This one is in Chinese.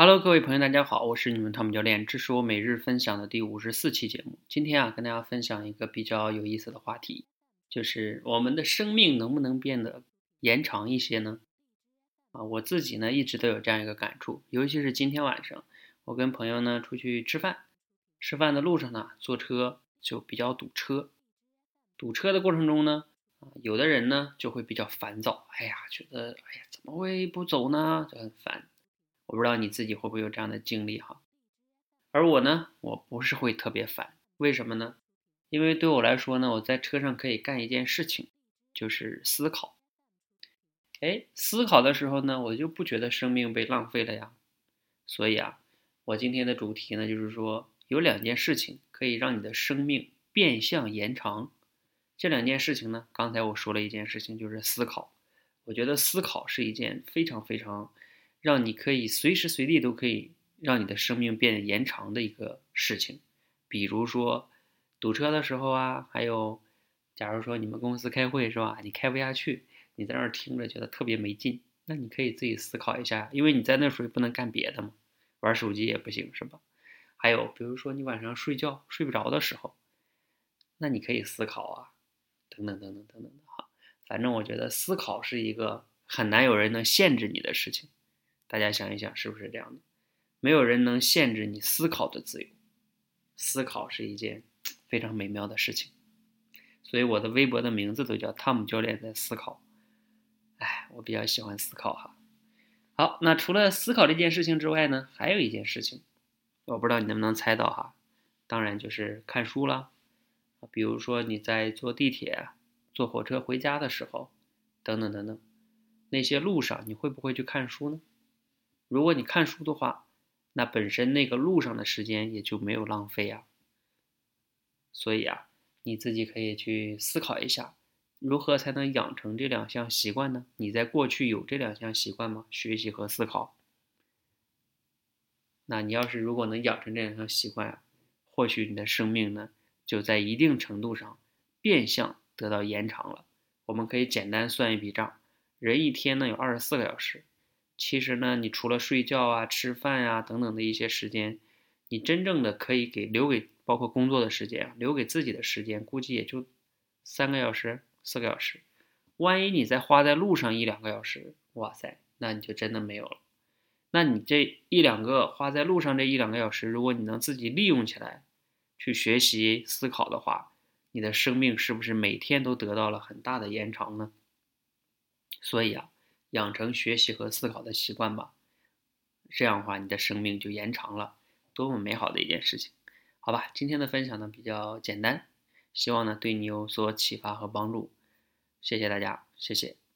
Hello，各位朋友，大家好，我是你们汤姆教练，这是我每日分享的第五十四期节目。今天啊，跟大家分享一个比较有意思的话题，就是我们的生命能不能变得延长一些呢？啊，我自己呢一直都有这样一个感触，尤其是今天晚上，我跟朋友呢出去吃饭，吃饭的路上呢，坐车就比较堵车，堵车的过程中呢，啊，有的人呢就会比较烦躁，哎呀，觉得哎呀，怎么会不走呢？就很烦。我不知道你自己会不会有这样的经历哈，而我呢，我不是会特别烦，为什么呢？因为对我来说呢，我在车上可以干一件事情，就是思考。哎，思考的时候呢，我就不觉得生命被浪费了呀。所以啊，我今天的主题呢，就是说有两件事情可以让你的生命变相延长。这两件事情呢，刚才我说了一件事情，就是思考。我觉得思考是一件非常非常。让你可以随时随地都可以让你的生命变延长的一个事情，比如说堵车的时候啊，还有，假如说你们公司开会是吧？你开不下去，你在那儿听着觉得特别没劲，那你可以自己思考一下，因为你在那时候不能干别的嘛，玩手机也不行是吧？还有比如说你晚上睡觉睡不着的时候，那你可以思考啊，等等等等等等的哈，反正我觉得思考是一个很难有人能限制你的事情。大家想一想，是不是这样的？没有人能限制你思考的自由，思考是一件非常美妙的事情。所以我的微博的名字都叫汤姆教练在思考。哎，我比较喜欢思考哈。好，那除了思考这件事情之外呢，还有一件事情，我不知道你能不能猜到哈。当然就是看书了。比如说你在坐地铁、坐火车回家的时候，等等等等，那些路上你会不会去看书呢？如果你看书的话，那本身那个路上的时间也就没有浪费呀。所以啊，你自己可以去思考一下，如何才能养成这两项习惯呢？你在过去有这两项习惯吗？学习和思考。那你要是如果能养成这两项习惯啊，或许你的生命呢，就在一定程度上变相得到延长了。我们可以简单算一笔账，人一天呢有二十四个小时。其实呢，你除了睡觉啊、吃饭呀等等的一些时间，你真正的可以给留给包括工作的时间，留给自己的时间，估计也就三个小时、四个小时。万一你再花在路上一两个小时，哇塞，那你就真的没有了。那你这一两个花在路上这一两个小时，如果你能自己利用起来，去学习思考的话，你的生命是不是每天都得到了很大的延长呢？所以啊。养成学习和思考的习惯吧，这样的话，你的生命就延长了，多么美好的一件事情！好吧，今天的分享呢比较简单，希望呢对你有所启发和帮助，谢谢大家，谢谢。